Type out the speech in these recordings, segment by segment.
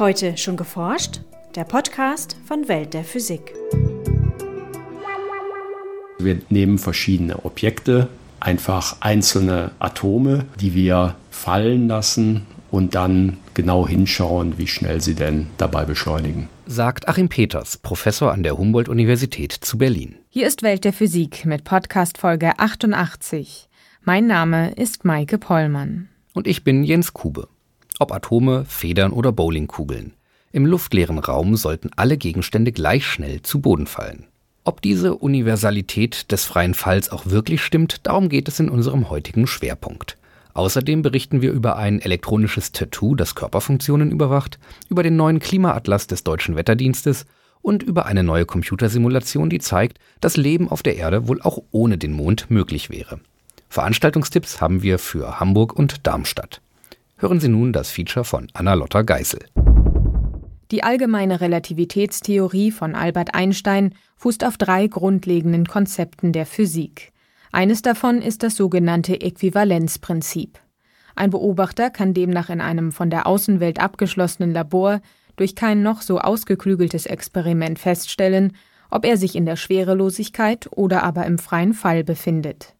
Heute schon geforscht? Der Podcast von Welt der Physik. Wir nehmen verschiedene Objekte, einfach einzelne Atome, die wir fallen lassen und dann genau hinschauen, wie schnell sie denn dabei beschleunigen. Sagt Achim Peters, Professor an der Humboldt-Universität zu Berlin. Hier ist Welt der Physik mit Podcast Folge 88. Mein Name ist Maike Pollmann. Und ich bin Jens Kube. Ob Atome, Federn oder Bowlingkugeln. Im luftleeren Raum sollten alle Gegenstände gleich schnell zu Boden fallen. Ob diese Universalität des freien Falls auch wirklich stimmt, darum geht es in unserem heutigen Schwerpunkt. Außerdem berichten wir über ein elektronisches Tattoo, das Körperfunktionen überwacht, über den neuen Klimaatlas des Deutschen Wetterdienstes und über eine neue Computersimulation, die zeigt, dass Leben auf der Erde wohl auch ohne den Mond möglich wäre. Veranstaltungstipps haben wir für Hamburg und Darmstadt. Hören Sie nun das Feature von Anna-Lotta Geisel. Die allgemeine Relativitätstheorie von Albert Einstein fußt auf drei grundlegenden Konzepten der Physik. Eines davon ist das sogenannte Äquivalenzprinzip. Ein Beobachter kann demnach in einem von der Außenwelt abgeschlossenen Labor durch kein noch so ausgeklügeltes Experiment feststellen, ob er sich in der Schwerelosigkeit oder aber im freien Fall befindet.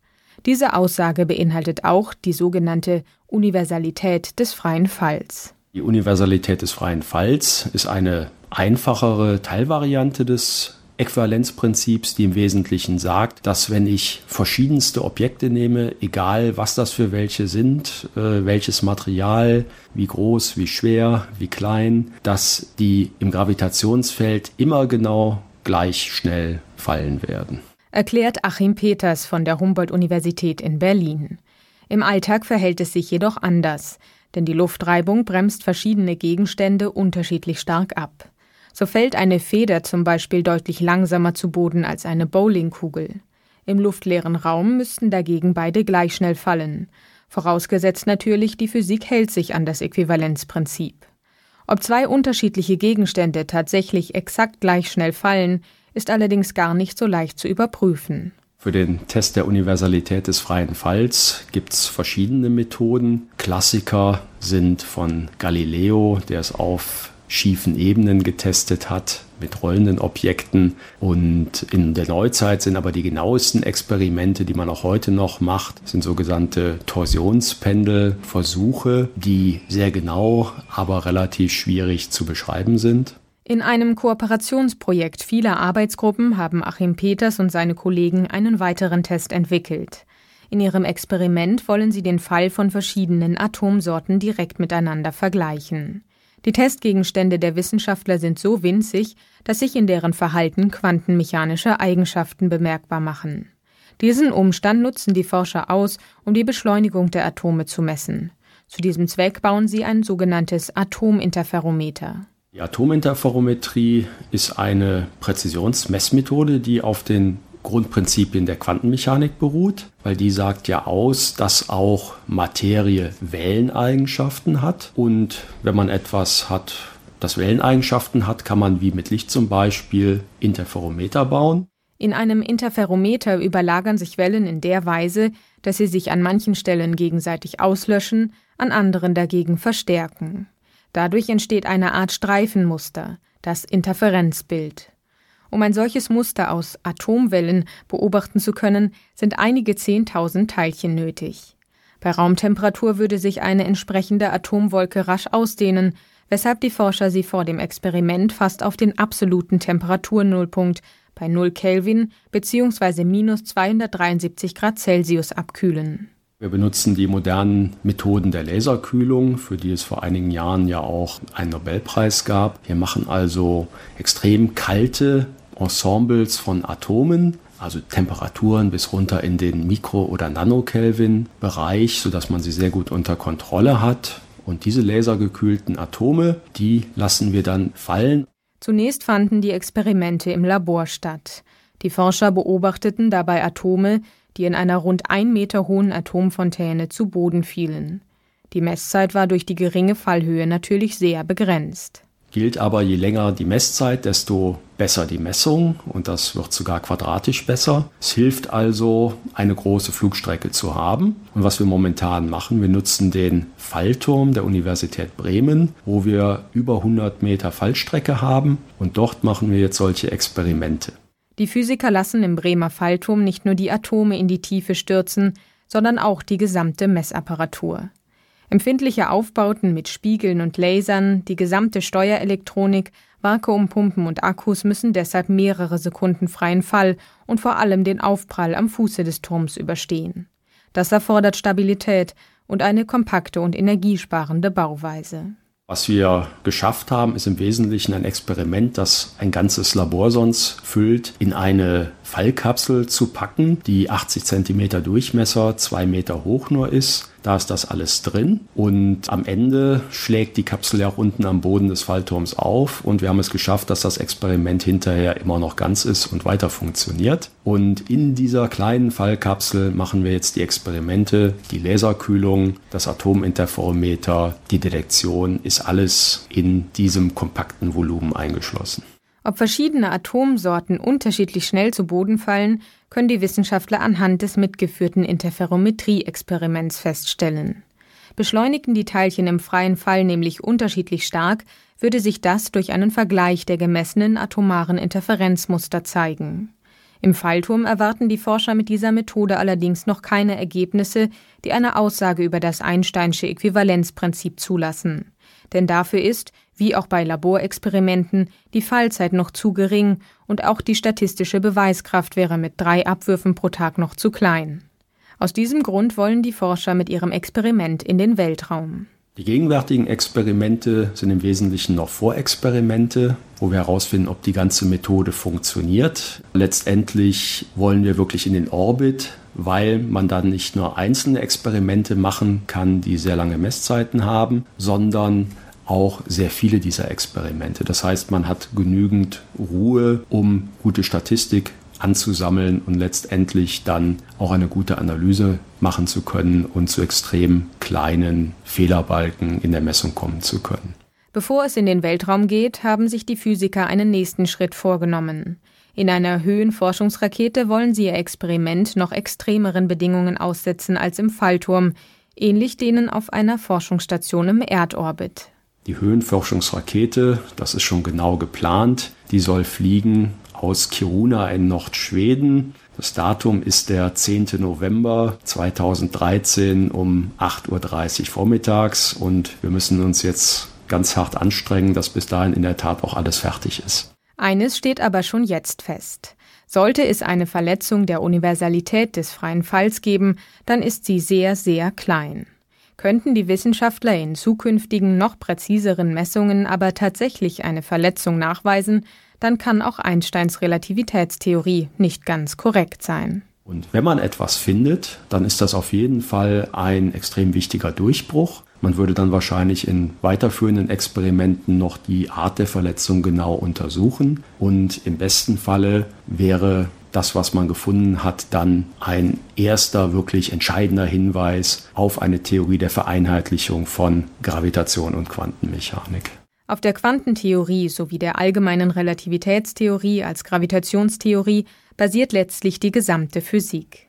Diese Aussage beinhaltet auch die sogenannte Universalität des freien Falls. Die Universalität des freien Falls ist eine einfachere Teilvariante des Äquivalenzprinzips, die im Wesentlichen sagt, dass wenn ich verschiedenste Objekte nehme, egal was das für welche sind, äh, welches Material, wie groß, wie schwer, wie klein, dass die im Gravitationsfeld immer genau gleich schnell fallen werden. Erklärt Achim Peters von der Humboldt-Universität in Berlin. Im Alltag verhält es sich jedoch anders denn die Luftreibung bremst verschiedene Gegenstände unterschiedlich stark ab. So fällt eine Feder zum Beispiel deutlich langsamer zu Boden als eine Bowlingkugel. Im luftleeren Raum müssten dagegen beide gleich schnell fallen. Vorausgesetzt natürlich, die Physik hält sich an das Äquivalenzprinzip. Ob zwei unterschiedliche Gegenstände tatsächlich exakt gleich schnell fallen, ist allerdings gar nicht so leicht zu überprüfen. Für den Test der Universalität des freien Falls gibt es verschiedene Methoden. Klassiker sind von Galileo, der es auf schiefen Ebenen getestet hat mit rollenden Objekten. Und in der Neuzeit sind aber die genauesten Experimente, die man auch heute noch macht, sind sogenannte Torsionspendelversuche, die sehr genau, aber relativ schwierig zu beschreiben sind. In einem Kooperationsprojekt vieler Arbeitsgruppen haben Achim Peters und seine Kollegen einen weiteren Test entwickelt. In ihrem Experiment wollen sie den Fall von verschiedenen Atomsorten direkt miteinander vergleichen. Die Testgegenstände der Wissenschaftler sind so winzig, dass sich in deren Verhalten quantenmechanische Eigenschaften bemerkbar machen. Diesen Umstand nutzen die Forscher aus, um die Beschleunigung der Atome zu messen. Zu diesem Zweck bauen sie ein sogenanntes Atominterferometer. Die Atominterferometrie ist eine Präzisionsmessmethode, die auf den Grundprinzipien der Quantenmechanik beruht, weil die sagt ja aus, dass auch Materie Welleneigenschaften hat. Und wenn man etwas hat, das Welleneigenschaften hat, kann man wie mit Licht zum Beispiel Interferometer bauen. In einem Interferometer überlagern sich Wellen in der Weise, dass sie sich an manchen Stellen gegenseitig auslöschen, an anderen dagegen verstärken. Dadurch entsteht eine Art Streifenmuster, das Interferenzbild. Um ein solches Muster aus Atomwellen beobachten zu können, sind einige Zehntausend Teilchen nötig. Bei Raumtemperatur würde sich eine entsprechende Atomwolke rasch ausdehnen, weshalb die Forscher sie vor dem Experiment fast auf den absoluten Temperaturnullpunkt bei 0 Kelvin bzw. minus 273 Grad Celsius abkühlen. Wir benutzen die modernen Methoden der Laserkühlung, für die es vor einigen Jahren ja auch einen Nobelpreis gab. Wir machen also extrem kalte Ensembles von Atomen, also Temperaturen bis runter in den Mikro- oder Nanokelvin-Bereich, sodass man sie sehr gut unter Kontrolle hat. Und diese lasergekühlten Atome, die lassen wir dann fallen. Zunächst fanden die Experimente im Labor statt. Die Forscher beobachteten dabei Atome, die in einer rund ein Meter hohen Atomfontäne zu Boden fielen. Die Messzeit war durch die geringe Fallhöhe natürlich sehr begrenzt. gilt aber, je länger die Messzeit, desto besser die Messung und das wird sogar quadratisch besser. Es hilft also, eine große Flugstrecke zu haben. Und was wir momentan machen, wir nutzen den Fallturm der Universität Bremen, wo wir über 100 Meter Fallstrecke haben und dort machen wir jetzt solche Experimente. Die Physiker lassen im Bremer Fallturm nicht nur die Atome in die Tiefe stürzen, sondern auch die gesamte Messapparatur. Empfindliche Aufbauten mit Spiegeln und Lasern, die gesamte Steuerelektronik, Vakuumpumpen und Akkus müssen deshalb mehrere Sekunden freien Fall und vor allem den Aufprall am Fuße des Turms überstehen. Das erfordert Stabilität und eine kompakte und energiesparende Bauweise. Was wir geschafft haben, ist im Wesentlichen ein Experiment, das ein ganzes Labor sonst füllt, in eine Fallkapsel zu packen, die 80 Zentimeter Durchmesser, zwei Meter hoch nur ist da ist das alles drin und am Ende schlägt die Kapsel ja auch unten am Boden des Fallturms auf und wir haben es geschafft, dass das Experiment hinterher immer noch ganz ist und weiter funktioniert. Und in dieser kleinen Fallkapsel machen wir jetzt die Experimente, die Laserkühlung, das Atominterferometer, die Detektion, ist alles in diesem kompakten Volumen eingeschlossen. Ob verschiedene Atomsorten unterschiedlich schnell zu Boden fallen, können die Wissenschaftler anhand des mitgeführten Interferometrie-Experiments feststellen. Beschleunigen die Teilchen im freien Fall nämlich unterschiedlich stark, würde sich das durch einen Vergleich der gemessenen atomaren Interferenzmuster zeigen. Im Fallturm erwarten die Forscher mit dieser Methode allerdings noch keine Ergebnisse, die eine Aussage über das Einsteinsche Äquivalenzprinzip zulassen. Denn dafür ist, wie auch bei Laborexperimenten, die Fallzeit noch zu gering und auch die statistische Beweiskraft wäre mit drei Abwürfen pro Tag noch zu klein. Aus diesem Grund wollen die Forscher mit ihrem Experiment in den Weltraum. Die gegenwärtigen Experimente sind im Wesentlichen noch Vorexperimente, wo wir herausfinden, ob die ganze Methode funktioniert. Letztendlich wollen wir wirklich in den Orbit, weil man dann nicht nur einzelne Experimente machen kann, die sehr lange Messzeiten haben, sondern auch sehr viele dieser Experimente. Das heißt, man hat genügend Ruhe, um gute Statistik anzusammeln und letztendlich dann auch eine gute Analyse machen zu können und zu extrem kleinen Fehlerbalken in der Messung kommen zu können. Bevor es in den Weltraum geht, haben sich die Physiker einen nächsten Schritt vorgenommen. In einer Höhenforschungsrakete wollen sie ihr Experiment noch extremeren Bedingungen aussetzen als im Fallturm, ähnlich denen auf einer Forschungsstation im Erdorbit. Die Höhenforschungsrakete, das ist schon genau geplant, die soll fliegen aus Kiruna in Nordschweden. Das Datum ist der 10. November 2013 um 8.30 Uhr vormittags und wir müssen uns jetzt ganz hart anstrengen, dass bis dahin in der Tat auch alles fertig ist. Eines steht aber schon jetzt fest. Sollte es eine Verletzung der Universalität des freien Falls geben, dann ist sie sehr, sehr klein. Könnten die Wissenschaftler in zukünftigen noch präziseren Messungen aber tatsächlich eine Verletzung nachweisen, dann kann auch Einsteins Relativitätstheorie nicht ganz korrekt sein. Und wenn man etwas findet, dann ist das auf jeden Fall ein extrem wichtiger Durchbruch. Man würde dann wahrscheinlich in weiterführenden Experimenten noch die Art der Verletzung genau untersuchen. Und im besten Falle wäre das, was man gefunden hat, dann ein erster wirklich entscheidender Hinweis auf eine Theorie der Vereinheitlichung von Gravitation und Quantenmechanik. Auf der Quantentheorie sowie der allgemeinen Relativitätstheorie als Gravitationstheorie basiert letztlich die gesamte Physik.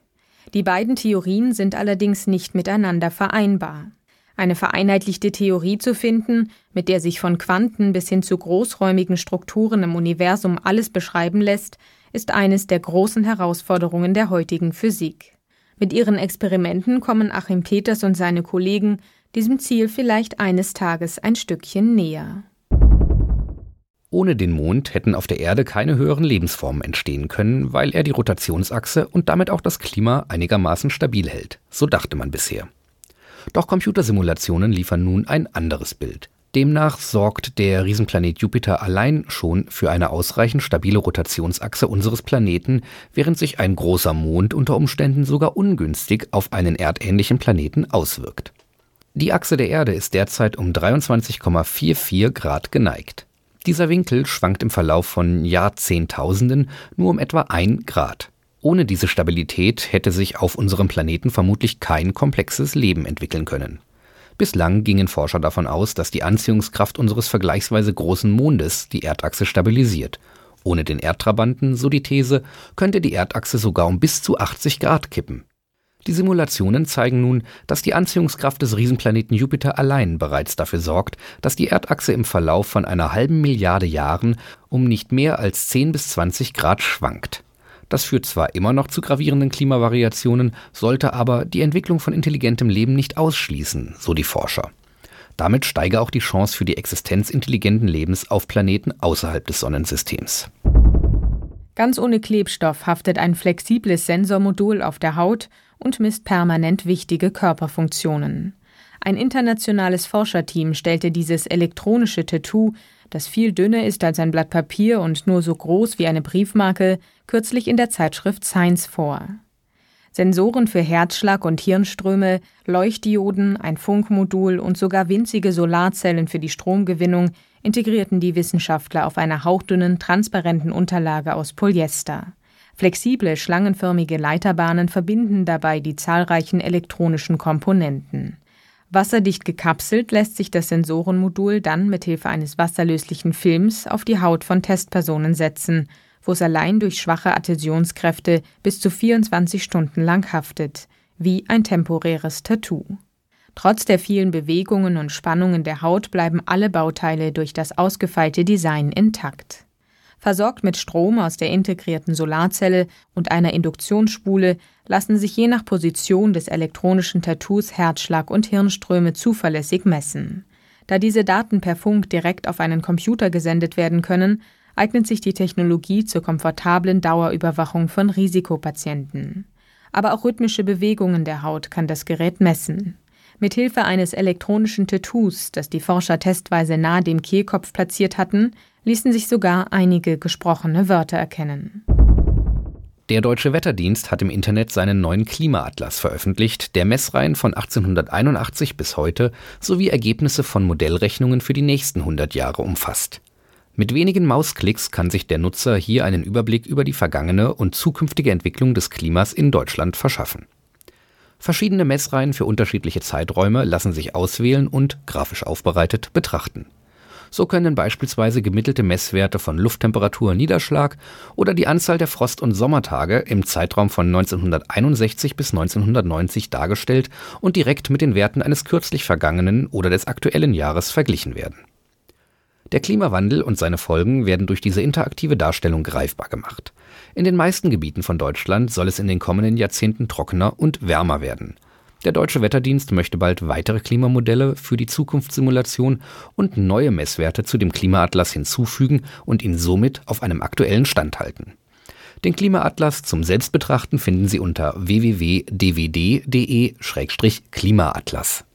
Die beiden Theorien sind allerdings nicht miteinander vereinbar. Eine vereinheitlichte Theorie zu finden, mit der sich von Quanten bis hin zu großräumigen Strukturen im Universum alles beschreiben lässt, ist eines der großen Herausforderungen der heutigen Physik. Mit ihren Experimenten kommen Achim Peters und seine Kollegen diesem Ziel vielleicht eines Tages ein Stückchen näher. Ohne den Mond hätten auf der Erde keine höheren Lebensformen entstehen können, weil er die Rotationsachse und damit auch das Klima einigermaßen stabil hält. So dachte man bisher. Doch Computersimulationen liefern nun ein anderes Bild. Demnach sorgt der Riesenplanet Jupiter allein schon für eine ausreichend stabile Rotationsachse unseres Planeten, während sich ein großer Mond unter Umständen sogar ungünstig auf einen erdähnlichen Planeten auswirkt. Die Achse der Erde ist derzeit um 23,44 Grad geneigt. Dieser Winkel schwankt im Verlauf von Jahrzehntausenden nur um etwa ein Grad. Ohne diese Stabilität hätte sich auf unserem Planeten vermutlich kein komplexes Leben entwickeln können. Bislang gingen Forscher davon aus, dass die Anziehungskraft unseres vergleichsweise großen Mondes die Erdachse stabilisiert. Ohne den Erdtrabanten, so die These, könnte die Erdachse sogar um bis zu 80 Grad kippen. Die Simulationen zeigen nun, dass die Anziehungskraft des Riesenplaneten Jupiter allein bereits dafür sorgt, dass die Erdachse im Verlauf von einer halben Milliarde Jahren um nicht mehr als 10 bis 20 Grad schwankt. Das führt zwar immer noch zu gravierenden Klimavariationen, sollte aber die Entwicklung von intelligentem Leben nicht ausschließen, so die Forscher. Damit steige auch die Chance für die Existenz intelligenten Lebens auf Planeten außerhalb des Sonnensystems. Ganz ohne Klebstoff haftet ein flexibles Sensormodul auf der Haut und misst permanent wichtige Körperfunktionen. Ein internationales Forscherteam stellte dieses elektronische Tattoo, das viel dünner ist als ein Blatt Papier und nur so groß wie eine Briefmarke, kürzlich in der Zeitschrift Science vor. Sensoren für Herzschlag und Hirnströme, Leuchtdioden, ein Funkmodul und sogar winzige Solarzellen für die Stromgewinnung integrierten die Wissenschaftler auf einer hauchdünnen, transparenten Unterlage aus Polyester. Flexible, schlangenförmige Leiterbahnen verbinden dabei die zahlreichen elektronischen Komponenten. Wasserdicht gekapselt lässt sich das Sensorenmodul dann mit Hilfe eines wasserlöslichen Films auf die Haut von Testpersonen setzen, wo es allein durch schwache Adhäsionskräfte bis zu 24 Stunden lang haftet, wie ein temporäres Tattoo. Trotz der vielen Bewegungen und Spannungen der Haut bleiben alle Bauteile durch das ausgefeilte Design intakt. Versorgt mit Strom aus der integrierten Solarzelle und einer Induktionsspule lassen sich je nach Position des elektronischen Tattoos Herzschlag und Hirnströme zuverlässig messen. Da diese Daten per Funk direkt auf einen Computer gesendet werden können, eignet sich die Technologie zur komfortablen Dauerüberwachung von Risikopatienten. Aber auch rhythmische Bewegungen der Haut kann das Gerät messen. Mithilfe eines elektronischen Tattoos, das die Forscher testweise nahe dem Kehlkopf platziert hatten, ließen sich sogar einige gesprochene Wörter erkennen. Der Deutsche Wetterdienst hat im Internet seinen neuen Klimaatlas veröffentlicht, der Messreihen von 1881 bis heute sowie Ergebnisse von Modellrechnungen für die nächsten 100 Jahre umfasst. Mit wenigen Mausklicks kann sich der Nutzer hier einen Überblick über die vergangene und zukünftige Entwicklung des Klimas in Deutschland verschaffen. Verschiedene Messreihen für unterschiedliche Zeiträume lassen sich auswählen und, grafisch aufbereitet, betrachten. So können beispielsweise gemittelte Messwerte von Lufttemperatur, Niederschlag oder die Anzahl der Frost- und Sommertage im Zeitraum von 1961 bis 1990 dargestellt und direkt mit den Werten eines kürzlich vergangenen oder des aktuellen Jahres verglichen werden. Der Klimawandel und seine Folgen werden durch diese interaktive Darstellung greifbar gemacht. In den meisten Gebieten von Deutschland soll es in den kommenden Jahrzehnten trockener und wärmer werden. Der Deutsche Wetterdienst möchte bald weitere Klimamodelle für die Zukunftssimulation und neue Messwerte zu dem Klimaatlas hinzufügen und ihn somit auf einem aktuellen Stand halten. Den Klimaatlas zum Selbstbetrachten finden Sie unter www.dwd.de-klimaatlas.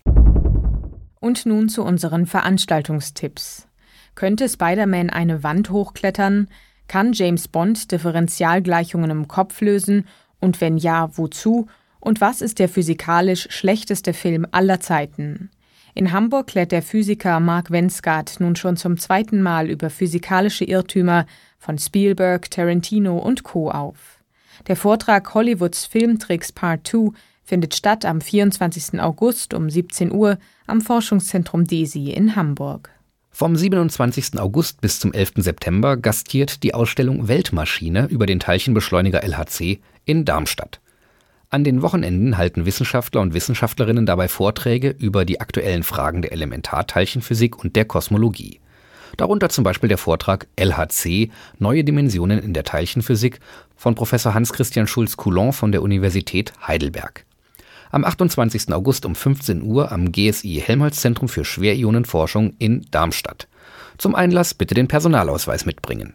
Und nun zu unseren Veranstaltungstipps. Könnte Spider-Man eine Wand hochklettern? Kann James Bond Differentialgleichungen im Kopf lösen? Und wenn ja, wozu? Und was ist der physikalisch schlechteste Film aller Zeiten? In Hamburg klärt der Physiker Mark Wensgard nun schon zum zweiten Mal über physikalische Irrtümer von Spielberg, Tarantino und Co. auf. Der Vortrag Hollywoods Filmtricks Part 2 findet statt am 24. August um 17 Uhr am Forschungszentrum DESI in Hamburg. Vom 27. August bis zum 11. September gastiert die Ausstellung Weltmaschine über den Teilchenbeschleuniger LHC in Darmstadt. An den Wochenenden halten Wissenschaftler und Wissenschaftlerinnen dabei Vorträge über die aktuellen Fragen der Elementarteilchenphysik und der Kosmologie. Darunter zum Beispiel der Vortrag LHC Neue Dimensionen in der Teilchenphysik von Professor Hans-Christian Schulz-Coulon von der Universität Heidelberg. Am 28. August um 15 Uhr am GSI Helmholtz-Zentrum für Schwerionenforschung in Darmstadt. Zum Einlass bitte den Personalausweis mitbringen.